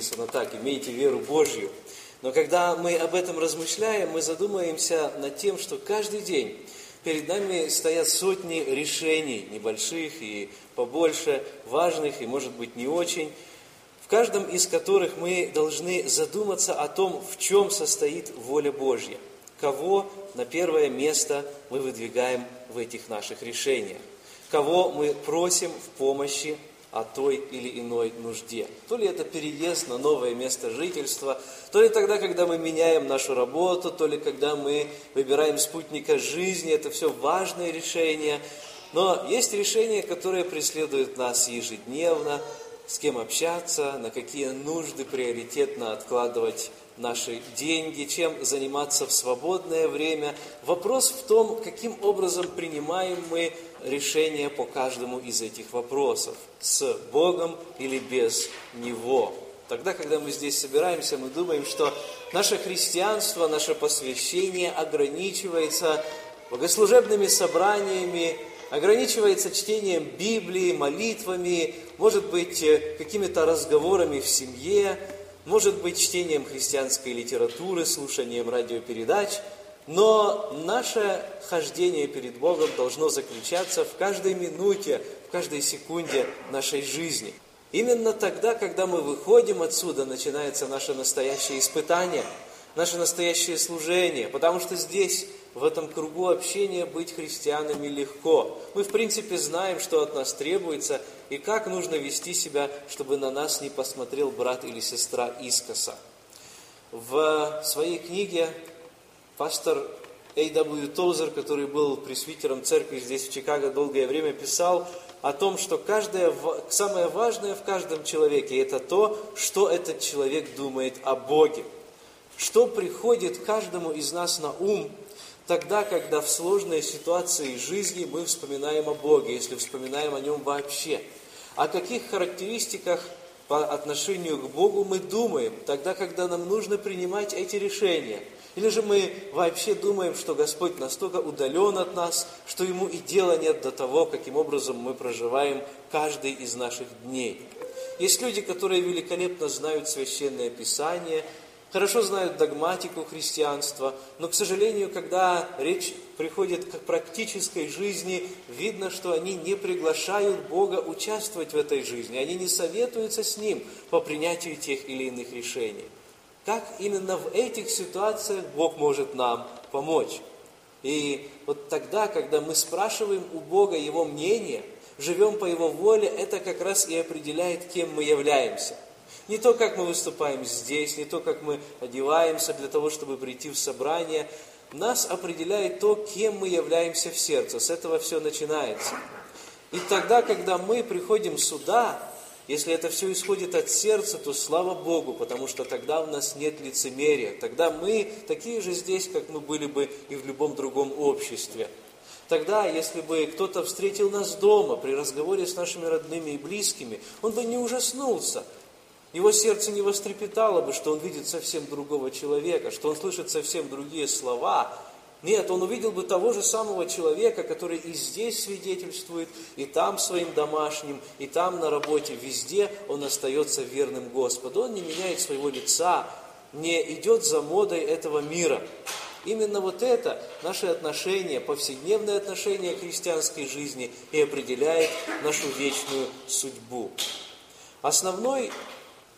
написано так, имейте веру Божью. Но когда мы об этом размышляем, мы задумаемся над тем, что каждый день перед нами стоят сотни решений, небольших и побольше, важных и, может быть, не очень, в каждом из которых мы должны задуматься о том, в чем состоит воля Божья, кого на первое место мы выдвигаем в этих наших решениях кого мы просим в помощи о той или иной нужде. То ли это переезд на новое место жительства, то ли тогда, когда мы меняем нашу работу, то ли когда мы выбираем спутника жизни, это все важные решения. Но есть решения, которые преследуют нас ежедневно, с кем общаться, на какие нужды приоритетно откладывать наши деньги, чем заниматься в свободное время. Вопрос в том, каким образом принимаем мы решение по каждому из этих вопросов, с Богом или без Него. Тогда, когда мы здесь собираемся, мы думаем, что наше христианство, наше посвящение ограничивается богослужебными собраниями, ограничивается чтением Библии, молитвами, может быть, э, какими-то разговорами в семье, может быть, чтением христианской литературы, слушанием радиопередач, но наше хождение перед Богом должно заключаться в каждой минуте, в каждой секунде нашей жизни. Именно тогда, когда мы выходим отсюда, начинается наше настоящее испытание, наше настоящее служение, потому что здесь в этом кругу общения быть христианами легко. Мы, в принципе, знаем, что от нас требуется и как нужно вести себя, чтобы на нас не посмотрел брат или сестра искоса. В своей книге пастор A.W. Толзер, который был пресвитером церкви здесь, в Чикаго, долгое время писал о том, что каждое, самое важное в каждом человеке – это то, что этот человек думает о Боге. Что приходит каждому из нас на ум, тогда, когда в сложной ситуации жизни мы вспоминаем о Боге, если вспоминаем о Нем вообще. О каких характеристиках по отношению к Богу мы думаем, тогда, когда нам нужно принимать эти решения. Или же мы вообще думаем, что Господь настолько удален от нас, что Ему и дела нет до того, каким образом мы проживаем каждый из наших дней. Есть люди, которые великолепно знают Священное Писание, хорошо знают догматику христианства, но, к сожалению, когда речь приходит к практической жизни, видно, что они не приглашают Бога участвовать в этой жизни, они не советуются с Ним по принятию тех или иных решений. Как именно в этих ситуациях Бог может нам помочь? И вот тогда, когда мы спрашиваем у Бога Его мнение, живем по Его воле, это как раз и определяет, кем мы являемся – не то, как мы выступаем здесь, не то, как мы одеваемся для того, чтобы прийти в собрание. Нас определяет то, кем мы являемся в сердце. С этого все начинается. И тогда, когда мы приходим сюда, если это все исходит от сердца, то слава Богу, потому что тогда у нас нет лицемерия. Тогда мы такие же здесь, как мы были бы и в любом другом обществе. Тогда, если бы кто-то встретил нас дома при разговоре с нашими родными и близкими, он бы не ужаснулся, его сердце не вострепетало бы, что он видит совсем другого человека, что он слышит совсем другие слова. Нет, он увидел бы того же самого человека, который и здесь свидетельствует, и там своим домашним, и там на работе, везде он остается верным Господу. Он не меняет своего лица, не идет за модой этого мира. Именно вот это, наши отношения, повседневные отношения к христианской жизни и определяет нашу вечную судьбу. Основной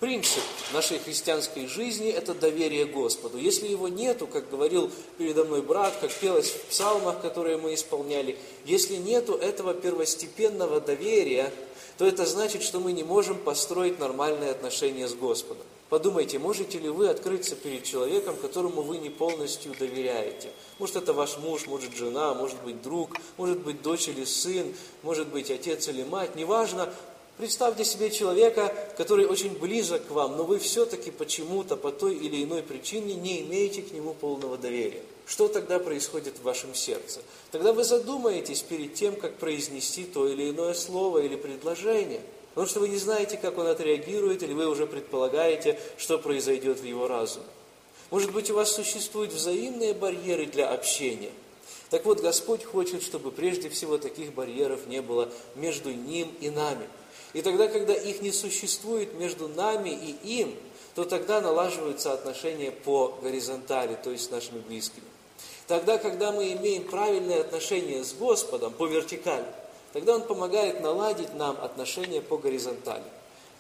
принцип нашей христианской жизни – это доверие Господу. Если его нету, как говорил передо мной брат, как пелось в псалмах, которые мы исполняли, если нету этого первостепенного доверия, то это значит, что мы не можем построить нормальные отношения с Господом. Подумайте, можете ли вы открыться перед человеком, которому вы не полностью доверяете? Может, это ваш муж, может, жена, может быть, друг, может быть, дочь или сын, может быть, отец или мать, неважно, Представьте себе человека, который очень близок к вам, но вы все-таки почему-то по той или иной причине не имеете к нему полного доверия. Что тогда происходит в вашем сердце? Тогда вы задумаетесь перед тем, как произнести то или иное слово или предложение. Потому что вы не знаете, как он отреагирует, или вы уже предполагаете, что произойдет в его разуме. Может быть, у вас существуют взаимные барьеры для общения. Так вот, Господь хочет, чтобы прежде всего таких барьеров не было между Ним и нами. И тогда, когда их не существует между нами и им, то тогда налаживаются отношения по горизонтали, то есть с нашими близкими. Тогда, когда мы имеем правильные отношения с Господом по вертикали, тогда Он помогает наладить нам отношения по горизонтали.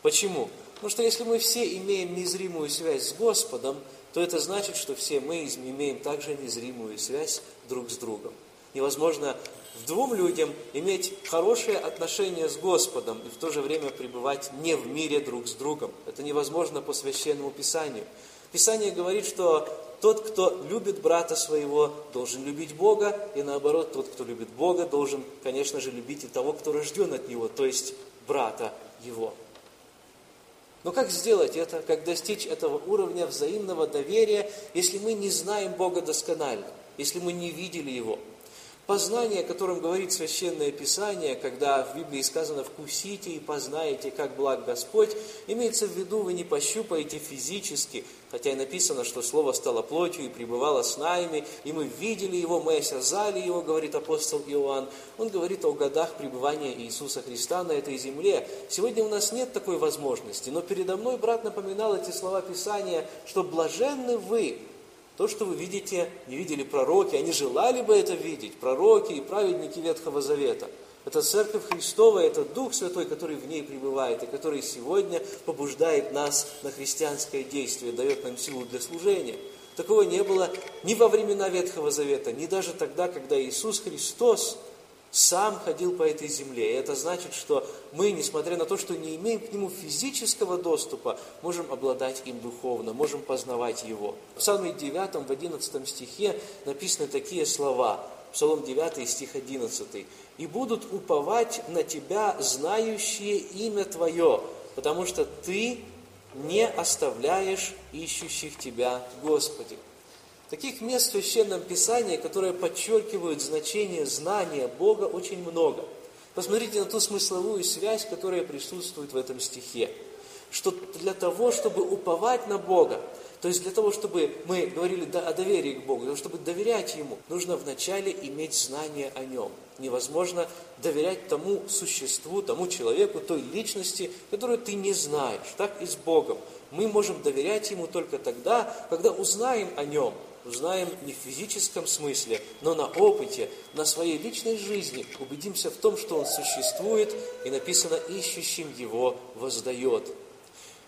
Почему? Потому что если мы все имеем незримую связь с Господом, то это значит, что все мы имеем также незримую связь друг с другом. Невозможно двум людям иметь хорошие отношения с Господом и в то же время пребывать не в мире друг с другом. Это невозможно по священному Писанию. Писание говорит, что тот, кто любит брата своего, должен любить Бога, и наоборот, тот, кто любит Бога, должен, конечно же, любить и того, кто рожден от него, то есть брата его. Но как сделать это, как достичь этого уровня взаимного доверия, если мы не знаем Бога досконально, если мы не видели Его? Познание, о котором говорит Священное Писание, когда в Библии сказано «вкусите и познаете, как благ Господь», имеется в виду, вы не пощупаете физически, хотя и написано, что Слово стало плотью и пребывало с нами, и мы видели Его, мы осязали Его, говорит апостол Иоанн. Он говорит о годах пребывания Иисуса Христа на этой земле. Сегодня у нас нет такой возможности, но передо мной брат напоминал эти слова Писания, что блаженны вы, то, что вы видите, не видели пророки, они желали бы это видеть, пророки и праведники Ветхого Завета. Это Церковь Христова, это Дух Святой, который в ней пребывает, и который сегодня побуждает нас на христианское действие, дает нам силу для служения. Такого не было ни во времена Ветхого Завета, ни даже тогда, когда Иисус Христос сам ходил по этой земле. И это значит, что мы, несмотря на то, что не имеем к нему физического доступа, можем обладать им духовно, можем познавать его. В Псалме 9, в 11 стихе написаны такие слова. Псалом 9, стих 11. «И будут уповать на Тебя, знающие имя Твое, потому что Ты не оставляешь ищущих Тебя, Господи». Таких мест в Священном Писании, которые подчеркивают значение знания Бога, очень много. Посмотрите на ту смысловую связь, которая присутствует в этом стихе. Что для того, чтобы уповать на Бога, то есть для того, чтобы мы говорили о доверии к Богу, чтобы доверять Ему, нужно вначале иметь знание о Нем. Невозможно доверять тому существу, тому человеку, той личности, которую ты не знаешь. Так и с Богом. Мы можем доверять Ему только тогда, когда узнаем о Нем, узнаем не в физическом смысле, но на опыте, на своей личной жизни, убедимся в том, что Он существует, и написано «ищущим Его воздает».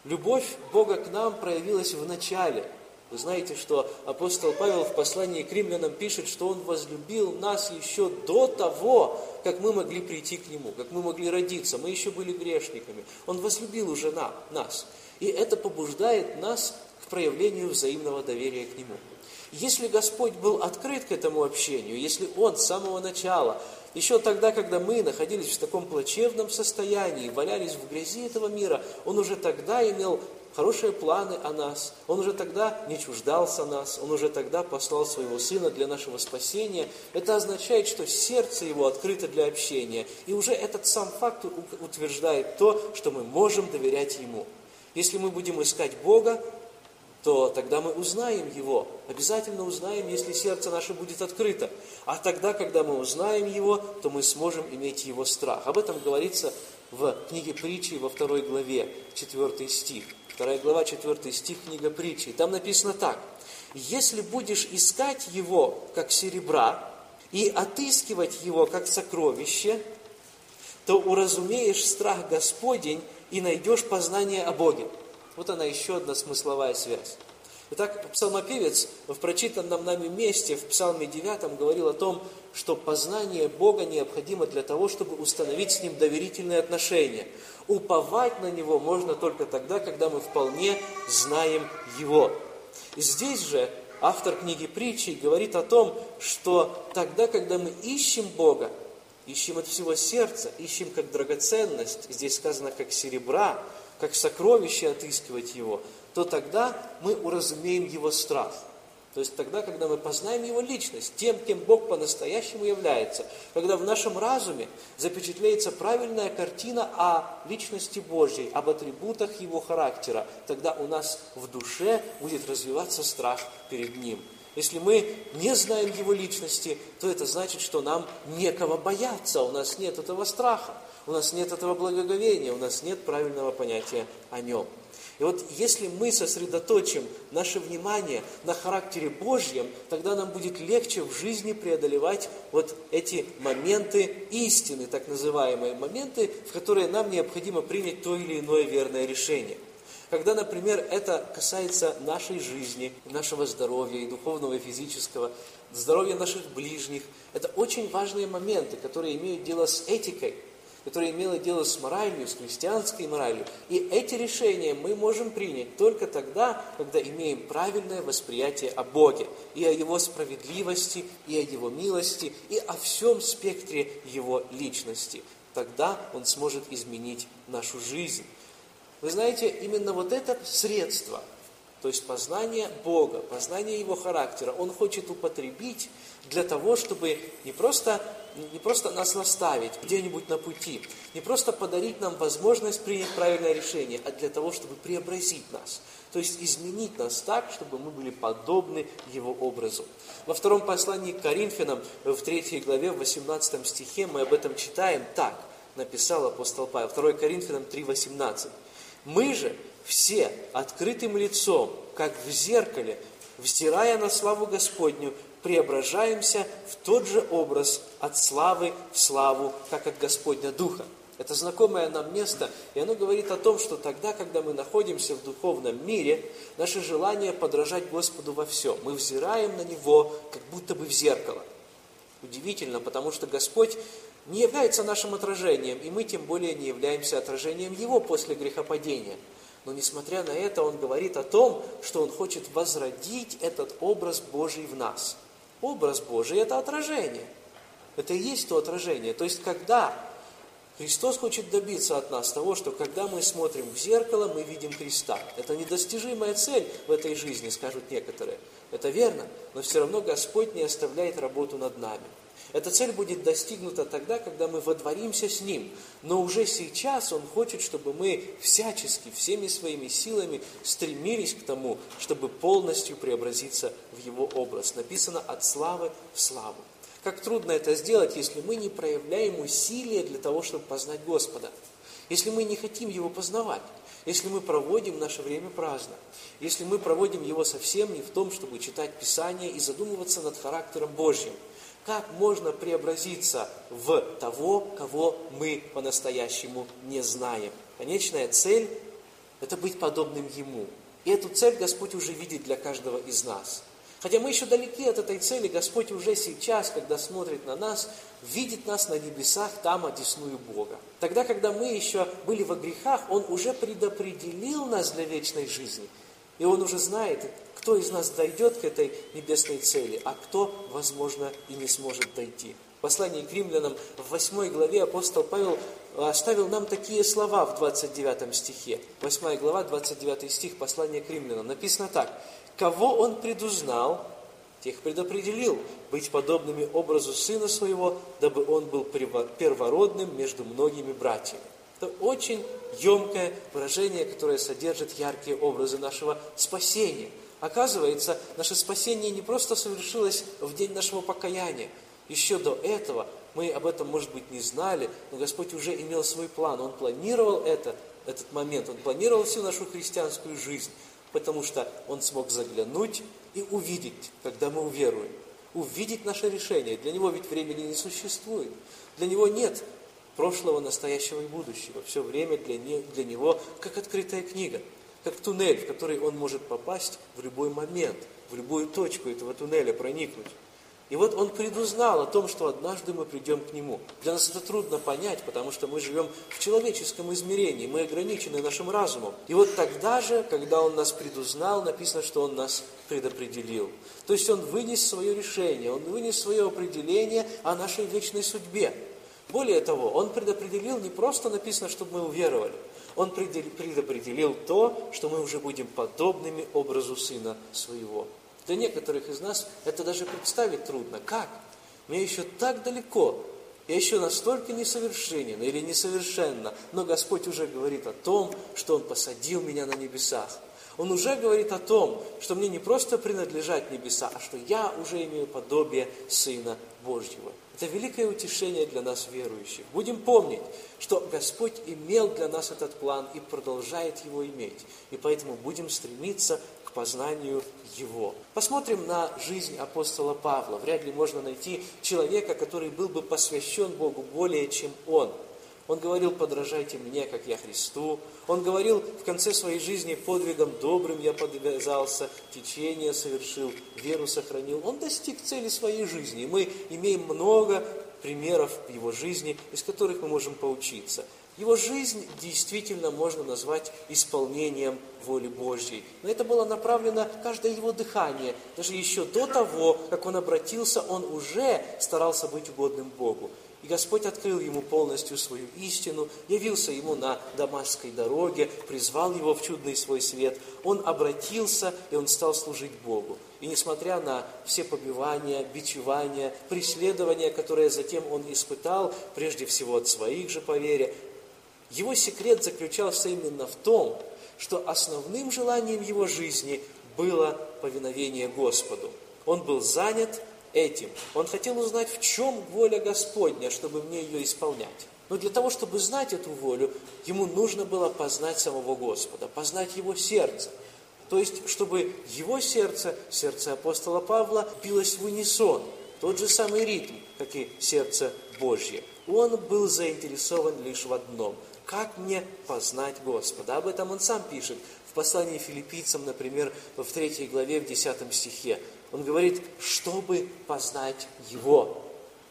Любовь Бога к нам проявилась в начале. Вы знаете, что апостол Павел в послании к римлянам пишет, что Он возлюбил нас еще до того, как мы могли прийти к Нему, как мы могли родиться. Мы еще были грешниками. Он возлюбил уже на, нас. И это побуждает нас к проявлению взаимного доверия к Нему. Если Господь был открыт к этому общению, если Он с самого начала, еще тогда, когда мы находились в таком плачевном состоянии, валялись в грязи этого мира, Он уже тогда имел хорошие планы о нас. Он уже тогда не чуждался нас, Он уже тогда послал Своего Сына для нашего спасения. Это означает, что сердце Его открыто для общения. И уже этот сам факт утверждает то, что мы можем доверять Ему. Если мы будем искать Бога, то тогда мы узнаем Его. Обязательно узнаем, если сердце наше будет открыто. А тогда, когда мы узнаем Его, то мы сможем иметь Его страх. Об этом говорится в книге притчи во второй главе, 4 стих. Вторая глава, 4 стих, книга притчи. Там написано так. «Если будешь искать Его, как серебра, и отыскивать Его, как сокровище, то уразумеешь страх Господень и найдешь познание о Боге». Вот она еще одна смысловая связь. Итак, псалмопевец в прочитанном нами месте, в псалме 9, говорил о том, что познание Бога необходимо для того, чтобы установить с Ним доверительные отношения. Уповать на Него можно только тогда, когда мы вполне знаем Его. И здесь же автор книги притчи говорит о том, что тогда, когда мы ищем Бога, ищем от всего сердца, ищем как драгоценность, здесь сказано как серебра, как сокровище отыскивать Его, то тогда мы уразумеем Его страх. То есть тогда, когда мы познаем Его личность, тем, кем Бог по-настоящему является, когда в нашем разуме запечатлеется правильная картина о личности Божьей, об атрибутах Его характера, тогда у нас в душе будет развиваться страх перед Ним. Если мы не знаем Его личности, то это значит, что нам некого бояться, у нас нет этого страха, у нас нет этого благоговения, у нас нет правильного понятия о Нем. И вот если мы сосредоточим наше внимание на характере Божьем, тогда нам будет легче в жизни преодолевать вот эти моменты истины, так называемые моменты, в которые нам необходимо принять то или иное верное решение. Когда, например, это касается нашей жизни, нашего здоровья и духовного, и физического, здоровья наших ближних, это очень важные моменты, которые имеют дело с этикой – которое имело дело с моралью, с христианской моралью. И эти решения мы можем принять только тогда, когда имеем правильное восприятие о Боге, и о Его справедливости, и о Его милости, и о всем спектре Его личности. Тогда Он сможет изменить нашу жизнь. Вы знаете, именно вот это средство, то есть познание Бога, познание Его характера, Он хочет употребить для того, чтобы не просто не просто нас наставить где-нибудь на пути, не просто подарить нам возможность принять правильное решение, а для того, чтобы преобразить нас, то есть изменить нас так, чтобы мы были подобны Его образу. Во втором послании к Коринфянам, в 3 главе, в 18 стихе, мы об этом читаем так, написал апостол Павел, 2 Коринфянам 3,18. «Мы же все открытым лицом, как в зеркале, взирая на славу Господню, преображаемся в тот же образ от славы в славу, как от Господня Духа. Это знакомое нам место, и оно говорит о том, что тогда, когда мы находимся в духовном мире, наше желание подражать Господу во всем. Мы взираем на Него, как будто бы в зеркало. Удивительно, потому что Господь не является нашим отражением, и мы тем более не являемся отражением Его после грехопадения – но несмотря на это, он говорит о том, что он хочет возродить этот образ Божий в нас. Образ Божий – это отражение. Это и есть то отражение. То есть, когда Христос хочет добиться от нас того, что когда мы смотрим в зеркало, мы видим Христа. Это недостижимая цель в этой жизни, скажут некоторые. Это верно, но все равно Господь не оставляет работу над нами. Эта цель будет достигнута тогда, когда мы водворимся с Ним. Но уже сейчас Он хочет, чтобы мы всячески, всеми своими силами стремились к тому, чтобы полностью преобразиться в Его образ. Написано «от славы в славу». Как трудно это сделать, если мы не проявляем усилия для того, чтобы познать Господа. Если мы не хотим Его познавать. Если мы проводим наше время праздно. Если мы проводим его совсем не в том, чтобы читать Писание и задумываться над характером Божьим – как можно преобразиться в того, кого мы по-настоящему не знаем? Конечная цель – это быть подобным Ему. И эту цель Господь уже видит для каждого из нас. Хотя мы еще далеки от этой цели, Господь уже сейчас, когда смотрит на нас, видит нас на небесах, там одесную Бога. Тогда, когда мы еще были во грехах, Он уже предопределил нас для вечной жизни. И Он уже знает, кто из нас дойдет к этой небесной цели, а кто, возможно, и не сможет дойти. В послании к римлянам в 8 главе апостол Павел оставил нам такие слова в 29 стихе. 8 глава, 29 стих, послания к римлянам. Написано так. «Кого он предузнал, тех предопределил быть подобными образу Сына Своего, дабы Он был первородным между многими братьями». Это очень емкое выражение, которое содержит яркие образы нашего спасения – Оказывается, наше спасение не просто совершилось в день нашего покаяния. Еще до этого мы об этом, может быть, не знали, но Господь уже имел свой план. Он планировал это, этот момент, Он планировал всю нашу христианскую жизнь, потому что Он смог заглянуть и увидеть, когда мы уверуем. Увидеть наше решение. Для Него ведь времени не существует. Для Него нет прошлого, настоящего и будущего. Все время для, не, для Него как открытая книга как туннель, в который он может попасть в любой момент, в любую точку этого туннеля проникнуть. И вот он предузнал о том, что однажды мы придем к нему. Для нас это трудно понять, потому что мы живем в человеческом измерении, мы ограничены нашим разумом. И вот тогда же, когда он нас предузнал, написано, что он нас предопределил. То есть он вынес свое решение, он вынес свое определение о нашей вечной судьбе. Более того, он предопределил не просто написано, чтобы мы уверовали, он предопределил то, что мы уже будем подобными образу Сына Своего. Для некоторых из нас это даже представить трудно. Как? Мне еще так далеко, я еще настолько несовершенен или несовершенно, но Господь уже говорит о том, что Он посадил меня на небесах. Он уже говорит о том, что мне не просто принадлежат небеса, а что я уже имею подобие Сына Божьего. Это великое утешение для нас, верующих. Будем помнить, что Господь имел для нас этот план и продолжает его иметь. И поэтому будем стремиться к познанию Его. Посмотрим на жизнь апостола Павла. Вряд ли можно найти человека, который был бы посвящен Богу более, чем он – он говорил, подражайте мне, как я Христу. Он говорил, в конце своей жизни подвигом добрым я подвязался, течение совершил, веру сохранил. Он достиг цели своей жизни. И мы имеем много примеров его жизни, из которых мы можем поучиться. Его жизнь действительно можно назвать исполнением воли Божьей. Но это было направлено каждое его дыхание. Даже еще до того, как он обратился, он уже старался быть угодным Богу. И Господь открыл ему полностью свою истину, явился ему на Дамасской дороге, призвал его в чудный свой свет. Он обратился, и он стал служить Богу. И несмотря на все побивания, бичевания, преследования, которые затем он испытал, прежде всего от своих же по его секрет заключался именно в том, что основным желанием его жизни было повиновение Господу. Он был занят этим. Он хотел узнать, в чем воля Господня, чтобы мне ее исполнять. Но для того, чтобы знать эту волю, ему нужно было познать самого Господа, познать его сердце. То есть, чтобы его сердце, сердце апостола Павла, билось в унисон, тот же самый ритм, как и сердце Божье. Он был заинтересован лишь в одном – как мне познать Господа? Об этом он сам пишет в послании филиппийцам, например, в 3 главе, в 10 стихе. Он говорит, чтобы познать Его.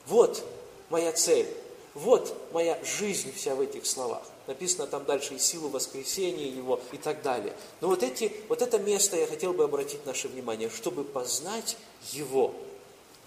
Вот моя цель. Вот моя жизнь вся в этих словах. Написано там дальше и силу воскресения Его и так далее. Но вот, эти, вот это место я хотел бы обратить наше внимание, чтобы познать Его.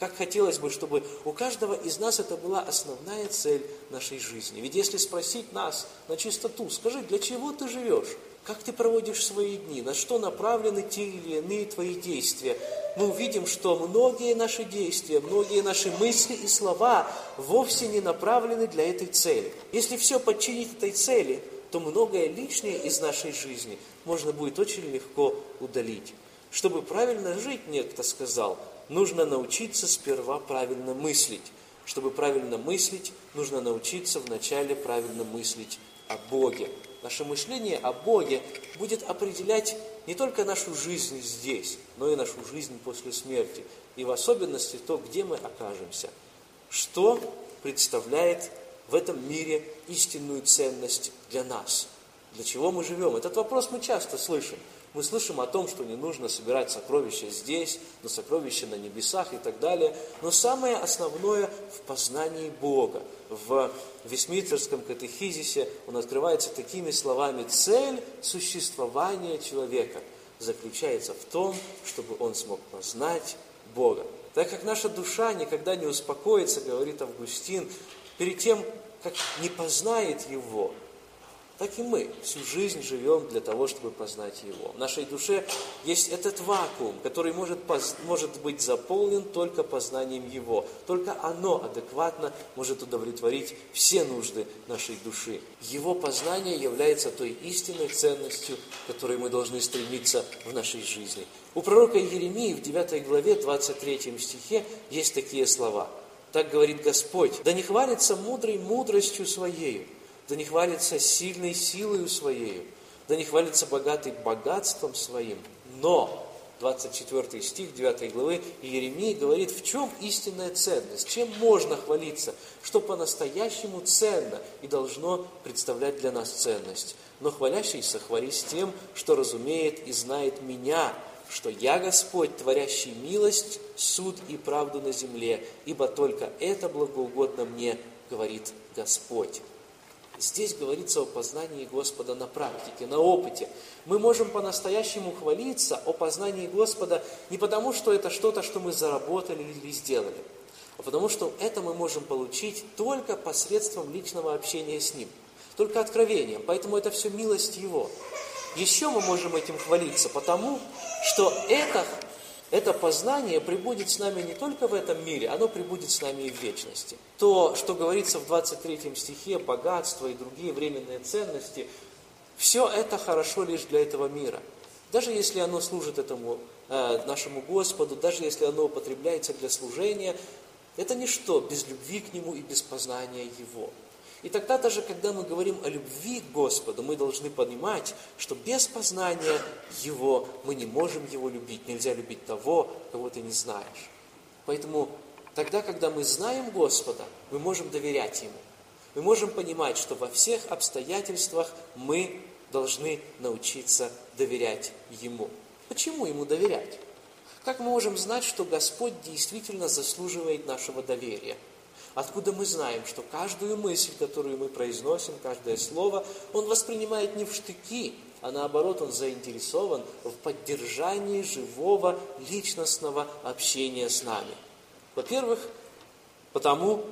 Как хотелось бы, чтобы у каждого из нас это была основная цель нашей жизни. Ведь если спросить нас на чистоту, скажи, для чего ты живешь? Как ты проводишь свои дни? На что направлены те или иные твои действия? Мы увидим, что многие наши действия, многие наши мысли и слова вовсе не направлены для этой цели. Если все подчинить этой цели, то многое лишнее из нашей жизни можно будет очень легко удалить. Чтобы правильно жить, некто сказал, нужно научиться сперва правильно мыслить. Чтобы правильно мыслить, нужно научиться вначале правильно мыслить о Боге. Наше мышление о Боге будет определять не только нашу жизнь здесь, но и нашу жизнь после смерти. И в особенности то, где мы окажемся. Что представляет в этом мире истинную ценность для нас? Для чего мы живем? Этот вопрос мы часто слышим. Мы слышим о том, что не нужно собирать сокровища здесь, но сокровища на небесах и так далее. Но самое основное в познании Бога. В Вестминстерском катехизисе он открывается такими словами. Цель существования человека заключается в том, чтобы он смог познать Бога. Так как наша душа никогда не успокоится, говорит Августин, перед тем, как не познает Его, так и мы всю жизнь живем для того, чтобы познать Его. В нашей душе есть этот вакуум, который может, может быть заполнен только познанием Его. Только оно адекватно может удовлетворить все нужды нашей души. Его познание является той истинной ценностью, которой мы должны стремиться в нашей жизни. У пророка Еремии в 9 главе 23 стихе есть такие слова. Так говорит Господь, «Да не хвалится мудрый мудростью своею, да не хвалится сильной силою своей, да не хвалится богатый богатством своим, но 24 стих 9 главы Иеремии говорит, в чем истинная ценность, чем можно хвалиться, что по-настоящему ценно и должно представлять для нас ценность. Но хвалящийся хвались тем, что разумеет и знает меня, что я Господь, творящий милость, суд и правду на земле, ибо только это благоугодно мне, говорит Господь. Здесь говорится о познании Господа на практике, на опыте. Мы можем по-настоящему хвалиться о познании Господа не потому, что это что-то, что мы заработали или сделали, а потому что это мы можем получить только посредством личного общения с Ним, только откровением. Поэтому это все милость Его. Еще мы можем этим хвалиться, потому что это это познание прибудет с нами не только в этом мире, оно прибудет с нами и в вечности. То, что говорится в 23 стихе, богатство и другие временные ценности, все это хорошо лишь для этого мира. Даже если оно служит этому э, нашему Господу, даже если оно употребляется для служения, это ничто без любви к Нему и без познания Его. И тогда даже, когда мы говорим о любви к Господу, мы должны понимать, что без познания Его мы не можем Его любить. Нельзя любить того, кого ты не знаешь. Поэтому тогда, когда мы знаем Господа, мы можем доверять Ему. Мы можем понимать, что во всех обстоятельствах мы должны научиться доверять Ему. Почему Ему доверять? Как мы можем знать, что Господь действительно заслуживает нашего доверия? Откуда мы знаем, что каждую мысль, которую мы произносим, каждое слово, Он воспринимает не в штыки, а наоборот, Он заинтересован в поддержании живого личностного общения с нами. Во-первых, потому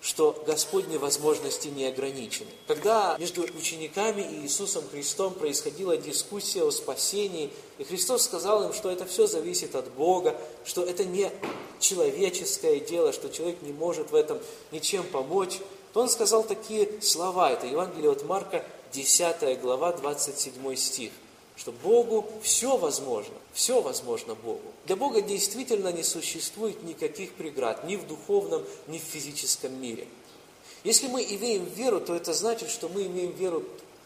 что Господни возможности не ограничены. Когда между учениками и Иисусом Христом происходила дискуссия о спасении, и Христос сказал им, что это все зависит от Бога, что это не человеческое дело, что человек не может в этом ничем помочь, то Он сказал такие слова. Это Евангелие от Марка, 10 глава, 27 стих что Богу все возможно, все возможно Богу. Для Бога действительно не существует никаких преград ни в духовном, ни в физическом мире. Если мы имеем веру, то это значит, что мы имеем веру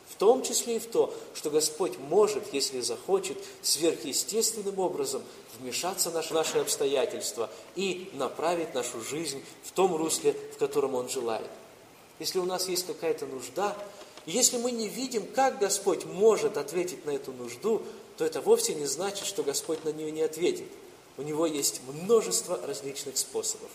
в том числе и в то, что Господь может, если захочет, сверхъестественным образом вмешаться в наши обстоятельства и направить нашу жизнь в том русле, в котором Он желает. Если у нас есть какая-то нужда, если мы не видим, как Господь может ответить на эту нужду, то это вовсе не значит, что Господь на нее не ответит. У него есть множество различных способов.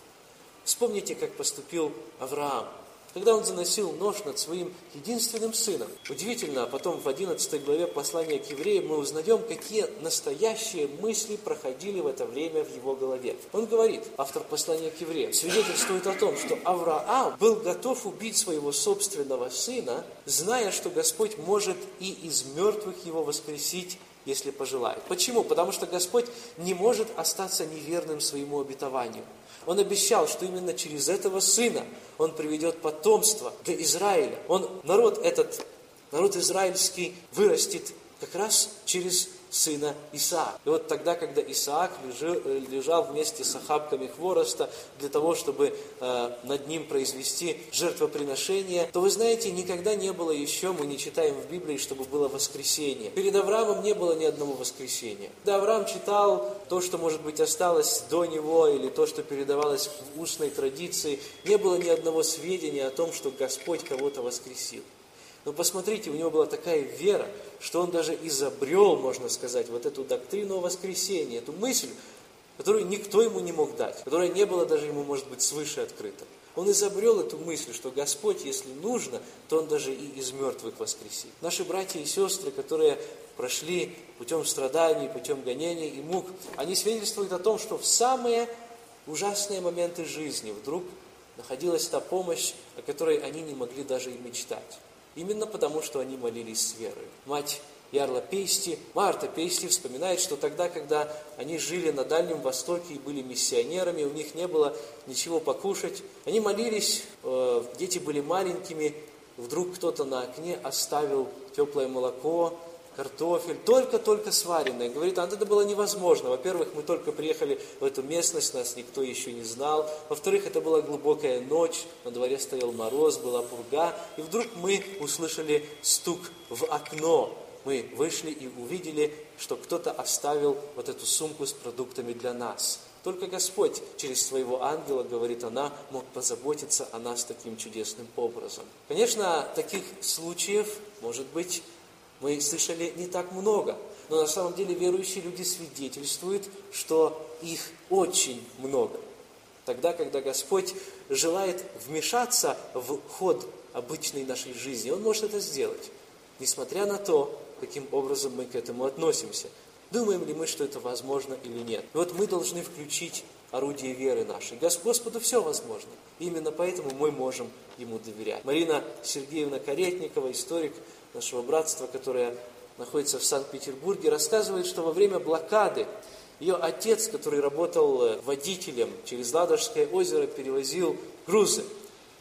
Вспомните, как поступил Авраам когда он заносил нож над своим единственным сыном. Удивительно, а потом в 11 главе послания к евреям мы узнаем, какие настоящие мысли проходили в это время в его голове. Он говорит, автор послания к евреям, свидетельствует о том, что Авраам был готов убить своего собственного сына, зная, что Господь может и из мертвых его воскресить если пожелает. Почему? Потому что Господь не может остаться неверным своему обетованию. Он обещал, что именно через этого сына он приведет потомство для Израиля. Он, народ этот, народ израильский вырастет как раз через сына Исаака. И вот тогда, когда Исаак лежал, э, лежал вместе с охапками хвороста для того, чтобы э, над ним произвести жертвоприношение, то вы знаете, никогда не было еще, мы не читаем в Библии, чтобы было воскресенье. Перед Авраамом не было ни одного воскресения. Когда Авраам читал то, что, может быть, осталось до него, или то, что передавалось в устной традиции, не было ни одного сведения о том, что Господь кого-то воскресил. Но посмотрите, у него была такая вера, что он даже изобрел, можно сказать, вот эту доктрину воскресения, эту мысль, которую никто ему не мог дать, которая не была даже ему, может быть, свыше открыта. Он изобрел эту мысль, что Господь, если нужно, то Он даже и из мертвых воскресит. Наши братья и сестры, которые прошли путем страданий, путем гонений и мук, они свидетельствуют о том, что в самые ужасные моменты жизни вдруг находилась та помощь, о которой они не могли даже и мечтать. Именно потому, что они молились с верой. Мать Ярла Пейсти, Марта Пейсти вспоминает, что тогда, когда они жили на Дальнем Востоке и были миссионерами, у них не было ничего покушать, они молились, э, дети были маленькими, вдруг кто-то на окне оставил теплое молоко, картофель, только-только сваренное. Говорит, а это было невозможно. Во-первых, мы только приехали в эту местность, нас никто еще не знал. Во-вторых, это была глубокая ночь, на дворе стоял мороз, была пурга. И вдруг мы услышали стук в окно. Мы вышли и увидели, что кто-то оставил вот эту сумку с продуктами для нас. Только Господь через своего ангела, говорит она, мог позаботиться о нас таким чудесным образом. Конечно, таких случаев может быть мы слышали не так много, но на самом деле верующие люди свидетельствуют, что их очень много. Тогда, когда Господь желает вмешаться в ход обычной нашей жизни, Он может это сделать, несмотря на то, каким образом мы к этому относимся. Думаем ли мы, что это возможно или нет. И вот мы должны включить орудие веры нашей. Господу все возможно. Именно поэтому мы можем Ему доверять. Марина Сергеевна Каретникова, историк, нашего братства, которое находится в Санкт-Петербурге, рассказывает, что во время блокады ее отец, который работал э, водителем через Ладожское озеро, перевозил грузы.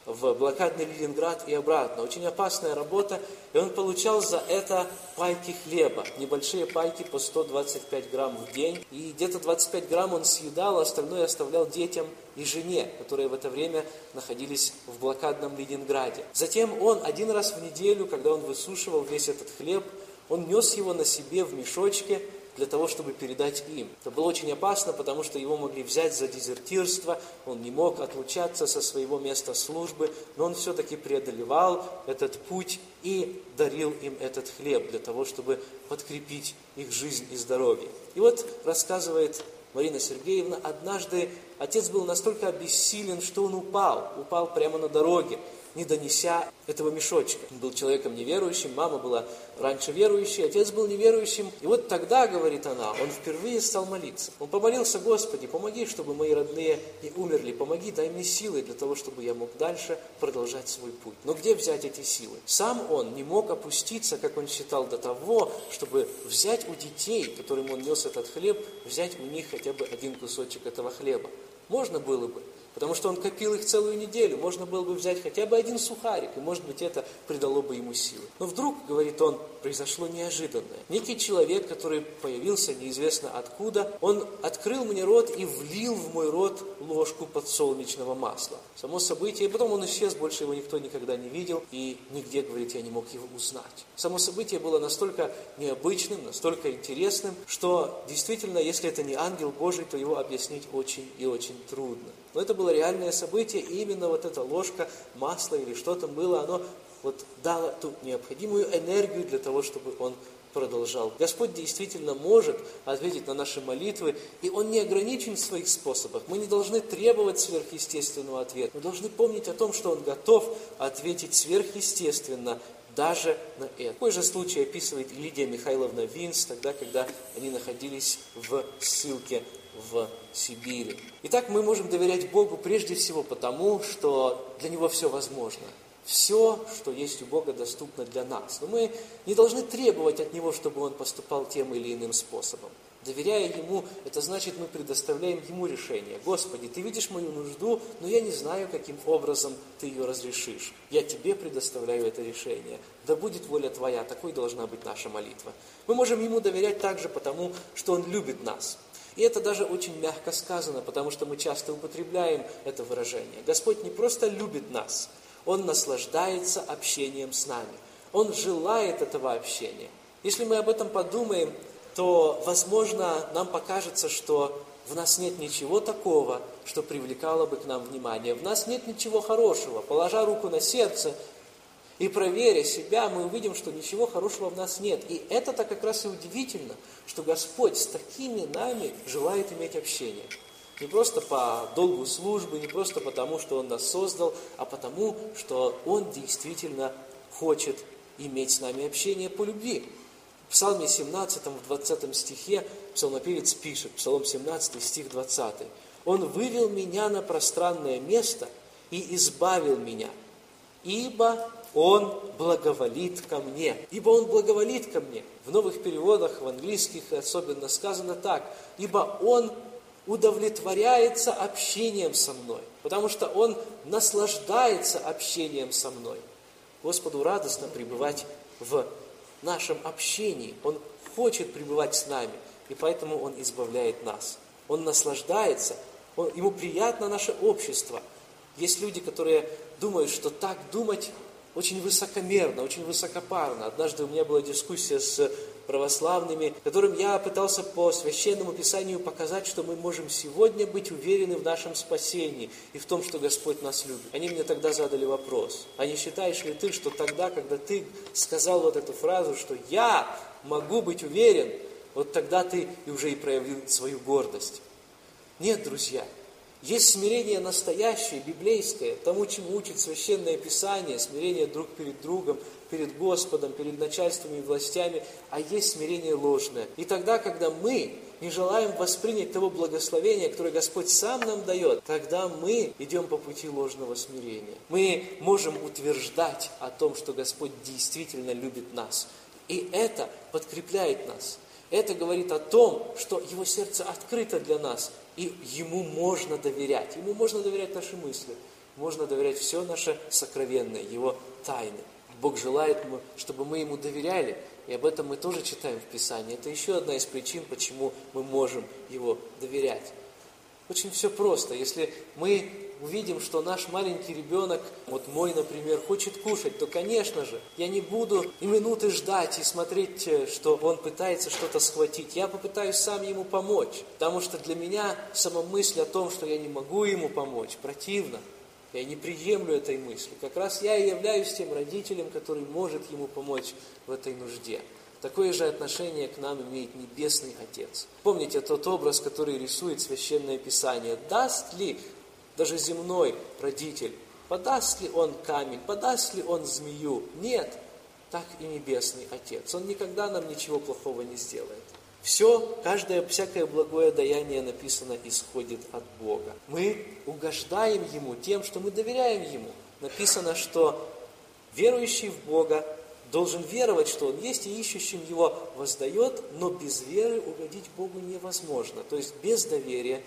В блокадный Ленинград и обратно. Очень опасная работа, и он получал за это пайки хлеба, небольшие пайки по 125 грамм в день. И где-то 25 грамм он съедал, а остальное оставлял детям и жене, которые в это время находились в блокадном Ленинграде. Затем он один раз в неделю, когда он высушивал весь этот хлеб, он нес его на себе в мешочке, для того, чтобы передать им. Это было очень опасно, потому что его могли взять за дезертирство, он не мог отлучаться со своего места службы, но он все-таки преодолевал этот путь и дарил им этот хлеб для того, чтобы подкрепить их жизнь и здоровье. И вот рассказывает Марина Сергеевна, однажды отец был настолько обессилен, что он упал, упал прямо на дороге не донеся этого мешочка. Он был человеком неверующим, мама была раньше верующей, отец был неверующим. И вот тогда, говорит она, он впервые стал молиться. Он помолился, Господи, помоги, чтобы мои родные не умерли, помоги, дай мне силы для того, чтобы я мог дальше продолжать свой путь. Но где взять эти силы? Сам он не мог опуститься, как он считал, до того, чтобы взять у детей, которым он нес этот хлеб, взять у них хотя бы один кусочек этого хлеба. Можно было бы, Потому что он копил их целую неделю. Можно было бы взять хотя бы один сухарик, и, может быть, это придало бы ему силы. Но вдруг, говорит он, произошло неожиданное. Некий человек, который появился неизвестно откуда, он открыл мне рот и влил в мой рот ложку подсолнечного масла. Само событие, и потом он исчез, больше его никто никогда не видел, и нигде, говорит, я не мог его узнать. Само событие было настолько необычным, настолько интересным, что действительно, если это не ангел Божий, то его объяснить очень и очень трудно. Но это было реальное событие, и именно вот эта ложка масла или что там было, оно вот дало ту необходимую энергию для того, чтобы он продолжал. Господь действительно может ответить на наши молитвы, и Он не ограничен в своих способах. Мы не должны требовать сверхъестественного ответа. Мы должны помнить о том, что Он готов ответить сверхъестественно даже на это. Такой же случай описывает Лидия Михайловна Винс, тогда, когда они находились в ссылке в Сибири. Итак, мы можем доверять Богу прежде всего потому, что для Него все возможно. Все, что есть у Бога, доступно для нас. Но мы не должны требовать от Него, чтобы Он поступал тем или иным способом. Доверяя Ему, это значит, мы предоставляем Ему решение. Господи, Ты видишь мою нужду, но я не знаю, каким образом Ты ее разрешишь. Я Тебе предоставляю это решение. Да будет воля Твоя, такой должна быть наша молитва. Мы можем Ему доверять также потому, что Он любит нас. И это даже очень мягко сказано, потому что мы часто употребляем это выражение. Господь не просто любит нас, Он наслаждается общением с нами. Он желает этого общения. Если мы об этом подумаем, то, возможно, нам покажется, что в нас нет ничего такого, что привлекало бы к нам внимание. В нас нет ничего хорошего. Положа руку на сердце, и проверя себя, мы увидим, что ничего хорошего в нас нет. И это-то как раз и удивительно, что Господь с такими нами желает иметь общение. Не просто по долгу службы, не просто потому, что Он нас создал, а потому, что Он действительно хочет иметь с нами общение по любви. В Псалме 17, в 20 стихе псалмопевец пишет, Псалом 17, стих 20. «Он вывел меня на пространное место и избавил меня, ибо он благоволит ко мне. Ибо Он благоволит ко мне. В новых переводах, в английских особенно сказано так. Ибо Он удовлетворяется общением со мной. Потому что Он наслаждается общением со мной. Господу радостно пребывать в нашем общении. Он хочет пребывать с нами. И поэтому Он избавляет нас. Он наслаждается. Он, ему приятно наше общество. Есть люди, которые думают, что так думать очень высокомерно, очень высокопарно. Однажды у меня была дискуссия с православными, которым я пытался по священному писанию показать, что мы можем сегодня быть уверены в нашем спасении и в том, что Господь нас любит. Они мне тогда задали вопрос, а не считаешь ли ты, что тогда, когда ты сказал вот эту фразу, что я могу быть уверен, вот тогда ты уже и проявил свою гордость? Нет, друзья, есть смирение настоящее, библейское, тому, чему учит Священное Писание, смирение друг перед другом, перед Господом, перед начальствами и властями, а есть смирение ложное. И тогда, когда мы не желаем воспринять того благословения, которое Господь сам нам дает, тогда мы идем по пути ложного смирения. Мы можем утверждать о том, что Господь действительно любит нас. И это подкрепляет нас. Это говорит о том, что Его сердце открыто для нас, и Ему можно доверять. Ему можно доверять наши мысли. можно доверять все наше сокровенное, Его тайны. Бог желает, чтобы мы Ему доверяли, и об этом мы тоже читаем в Писании. Это еще одна из причин, почему мы можем Его доверять. Очень все просто. Если мы увидим, что наш маленький ребенок, вот мой, например, хочет кушать, то, конечно же, я не буду и минуты ждать и смотреть, э, что он пытается что-то схватить. Я попытаюсь сам ему помочь, потому что для меня сама мысль о том, что я не могу ему помочь, противна. Я не приемлю этой мысли. Как раз я и являюсь тем родителем, который может ему помочь в этой нужде. Такое же отношение к нам имеет Небесный Отец. Помните тот образ, который рисует Священное Писание. Даст ли даже земной родитель, подаст ли он камень, подаст ли он змею? Нет, так и Небесный Отец. Он никогда нам ничего плохого не сделает. Все, каждое, всякое благое даяние написано исходит от Бога. Мы угождаем Ему тем, что мы доверяем Ему. Написано, что верующий в Бога должен веровать, что Он есть, и ищущим Его воздает, но без веры угодить Богу невозможно. То есть без доверия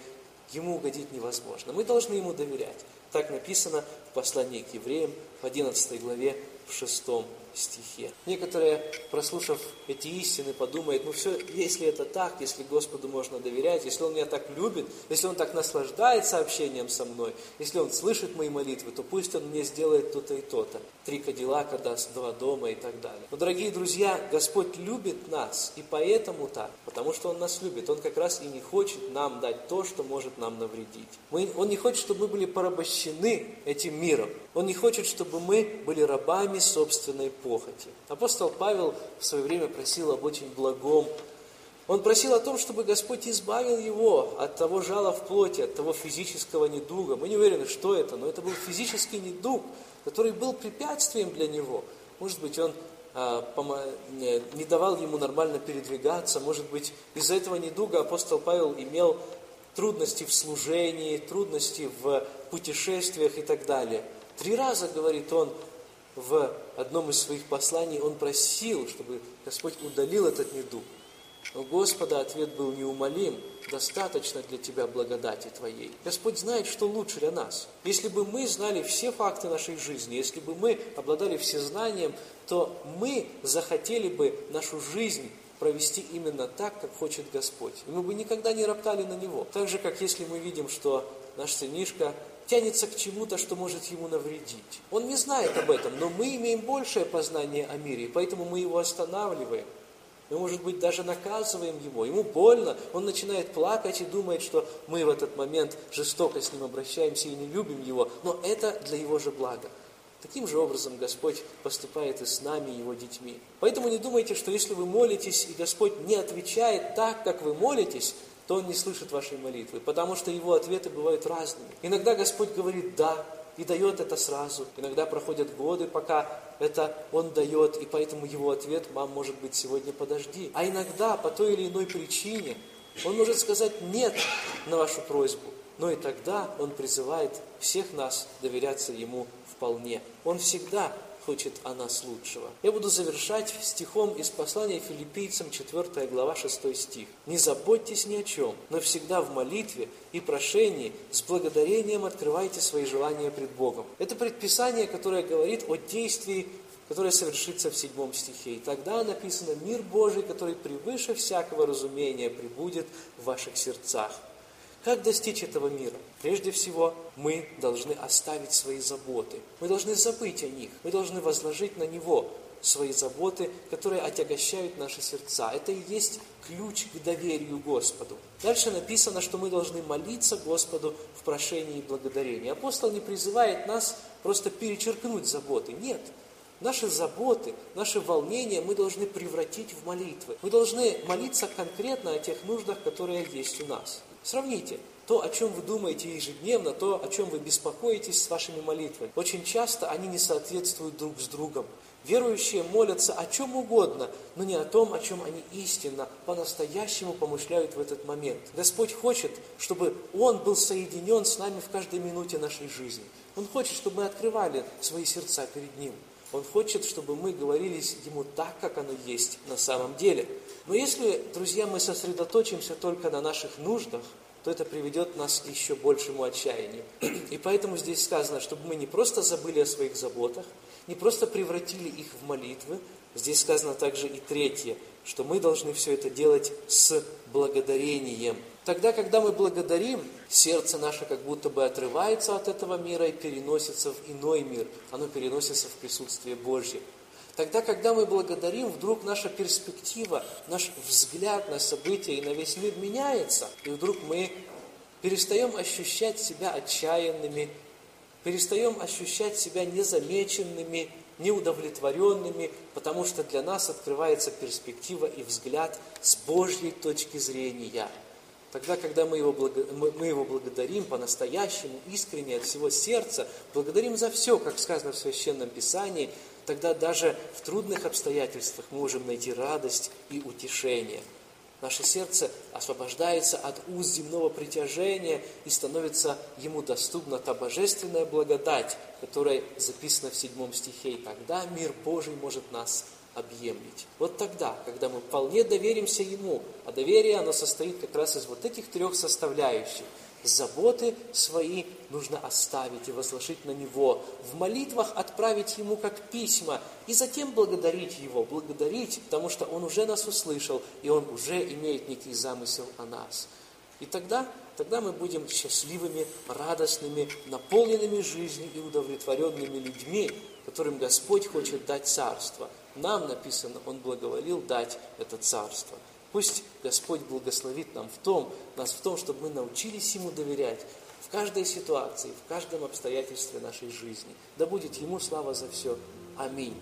Ему угодить невозможно. Мы должны Ему доверять. Так написано в послании к евреям в 11 главе, в 6 стихе. Некоторые, прослушав эти истины, подумают, ну все, если это так, если Господу можно доверять, если Он меня так любит, если Он так наслаждается общением со мной, если Он слышит мои молитвы, то пусть Он мне сделает то-то и то-то. Три кадиллака даст, два дома и так далее. Но, дорогие друзья, Господь любит нас, и поэтому так, потому что Он нас любит. Он как раз и не хочет нам дать то, что может нам навредить. Мы, он не хочет, чтобы мы были порабощены этим миром. Он не хочет, чтобы мы были рабами собственной похоти. Апостол Павел в свое время просил об очень благом. Он просил о том, чтобы Господь избавил его от того жала в плоти, от того физического недуга. Мы не уверены, что это, но это был физический недуг, который был препятствием для него. Может быть, он а, не давал ему нормально передвигаться. Может быть, из-за этого недуга апостол Павел имел трудности в служении, трудности в путешествиях и так далее. Три раза, говорит он, в одном из своих посланий он просил, чтобы Господь удалил этот недуг. Но Господа ответ был неумолим, достаточно для тебя благодати Твоей. Господь знает, что лучше для нас. Если бы мы знали все факты нашей жизни, если бы мы обладали всезнанием, то мы захотели бы нашу жизнь провести именно так, как хочет Господь. И мы бы никогда не роптали на Него. Так же, как если мы видим, что наш сынишка тянется к чему-то, что может ему навредить. Он не знает об этом, но мы имеем большее познание о мире, поэтому мы его останавливаем. Мы, может быть, даже наказываем его. Ему больно, он начинает плакать и думает, что мы в этот момент жестоко с ним обращаемся и не любим его, но это для его же блага. Таким же образом Господь поступает и с нами, Его детьми. Поэтому не думайте, что если вы молитесь, и Господь не отвечает так, как вы молитесь, то Он не слышит вашей молитвы, потому что Его ответы бывают разными. Иногда Господь говорит «да», и дает это сразу. Иногда проходят годы, пока это Он дает, и поэтому Его ответ «мам, может быть, сегодня подожди». А иногда по той или иной причине Он может сказать «нет» на вашу просьбу, но и тогда Он призывает всех нас доверяться Ему вполне. Он всегда хочет о нас лучшего. Я буду завершать стихом из послания филиппийцам, 4 глава, 6 стих. «Не заботьтесь ни о чем, но всегда в молитве и прошении с благодарением открывайте свои желания пред Богом». Это предписание, которое говорит о действии которое совершится в седьмом стихе. И тогда написано «Мир Божий, который превыше всякого разумения, прибудет в ваших сердцах». Как достичь этого мира? Прежде всего, мы должны оставить свои заботы. Мы должны забыть о них. Мы должны возложить на Него свои заботы, которые отягощают наши сердца. Это и есть ключ к доверию Господу. Дальше написано, что мы должны молиться Господу в прошении и благодарении. Апостол не призывает нас просто перечеркнуть заботы. Нет. Наши заботы, наши волнения мы должны превратить в молитвы. Мы должны молиться конкретно о тех нуждах, которые есть у нас. Сравните то, о чем вы думаете ежедневно, то, о чем вы беспокоитесь с вашими молитвами. Очень часто они не соответствуют друг с другом. Верующие молятся о чем угодно, но не о том, о чем они истинно, по-настоящему помышляют в этот момент. Господь хочет, чтобы Он был соединен с нами в каждой минуте нашей жизни. Он хочет, чтобы мы открывали свои сердца перед Ним. Он хочет, чтобы мы говорили Ему так, как оно есть на самом деле. Но если, друзья, мы сосредоточимся только на наших нуждах, то это приведет нас к еще большему отчаянию. И поэтому здесь сказано, чтобы мы не просто забыли о своих заботах, не просто превратили их в молитвы, здесь сказано также и третье, что мы должны все это делать с благодарением. Тогда, когда мы благодарим, сердце наше как будто бы отрывается от этого мира и переносится в иной мир. Оно переносится в присутствие Божье. Тогда, когда мы благодарим, вдруг наша перспектива, наш взгляд на события и на весь мир меняется, и вдруг мы перестаем ощущать себя отчаянными, перестаем ощущать себя незамеченными, неудовлетворенными, потому что для нас открывается перспектива и взгляд с Божьей точки зрения. Тогда, когда мы его, благо... мы его благодарим по-настоящему, искренне, от всего сердца, благодарим за все, как сказано в Священном Писании, тогда даже в трудных обстоятельствах мы можем найти радость и утешение. Наше сердце освобождается от уз земного притяжения и становится ему доступна та божественная благодать, которая записана в седьмом стихе. И тогда мир Божий может нас объемлить. Вот тогда, когда мы вполне доверимся Ему, а доверие, оно состоит как раз из вот этих трех составляющих – Заботы свои нужно оставить и возложить на Него, в молитвах отправить Ему как письма, и затем благодарить Его, благодарить, потому что Он уже нас услышал, и Он уже имеет некий замысел о нас. И тогда, тогда мы будем счастливыми, радостными, наполненными жизнью и удовлетворенными людьми, которым Господь хочет дать царство. Нам написано, Он благоволил дать это царство. Пусть Господь благословит нам в том, нас в том, чтобы мы научились Ему доверять в каждой ситуации, в каждом обстоятельстве нашей жизни. Да будет Ему слава за все. Аминь.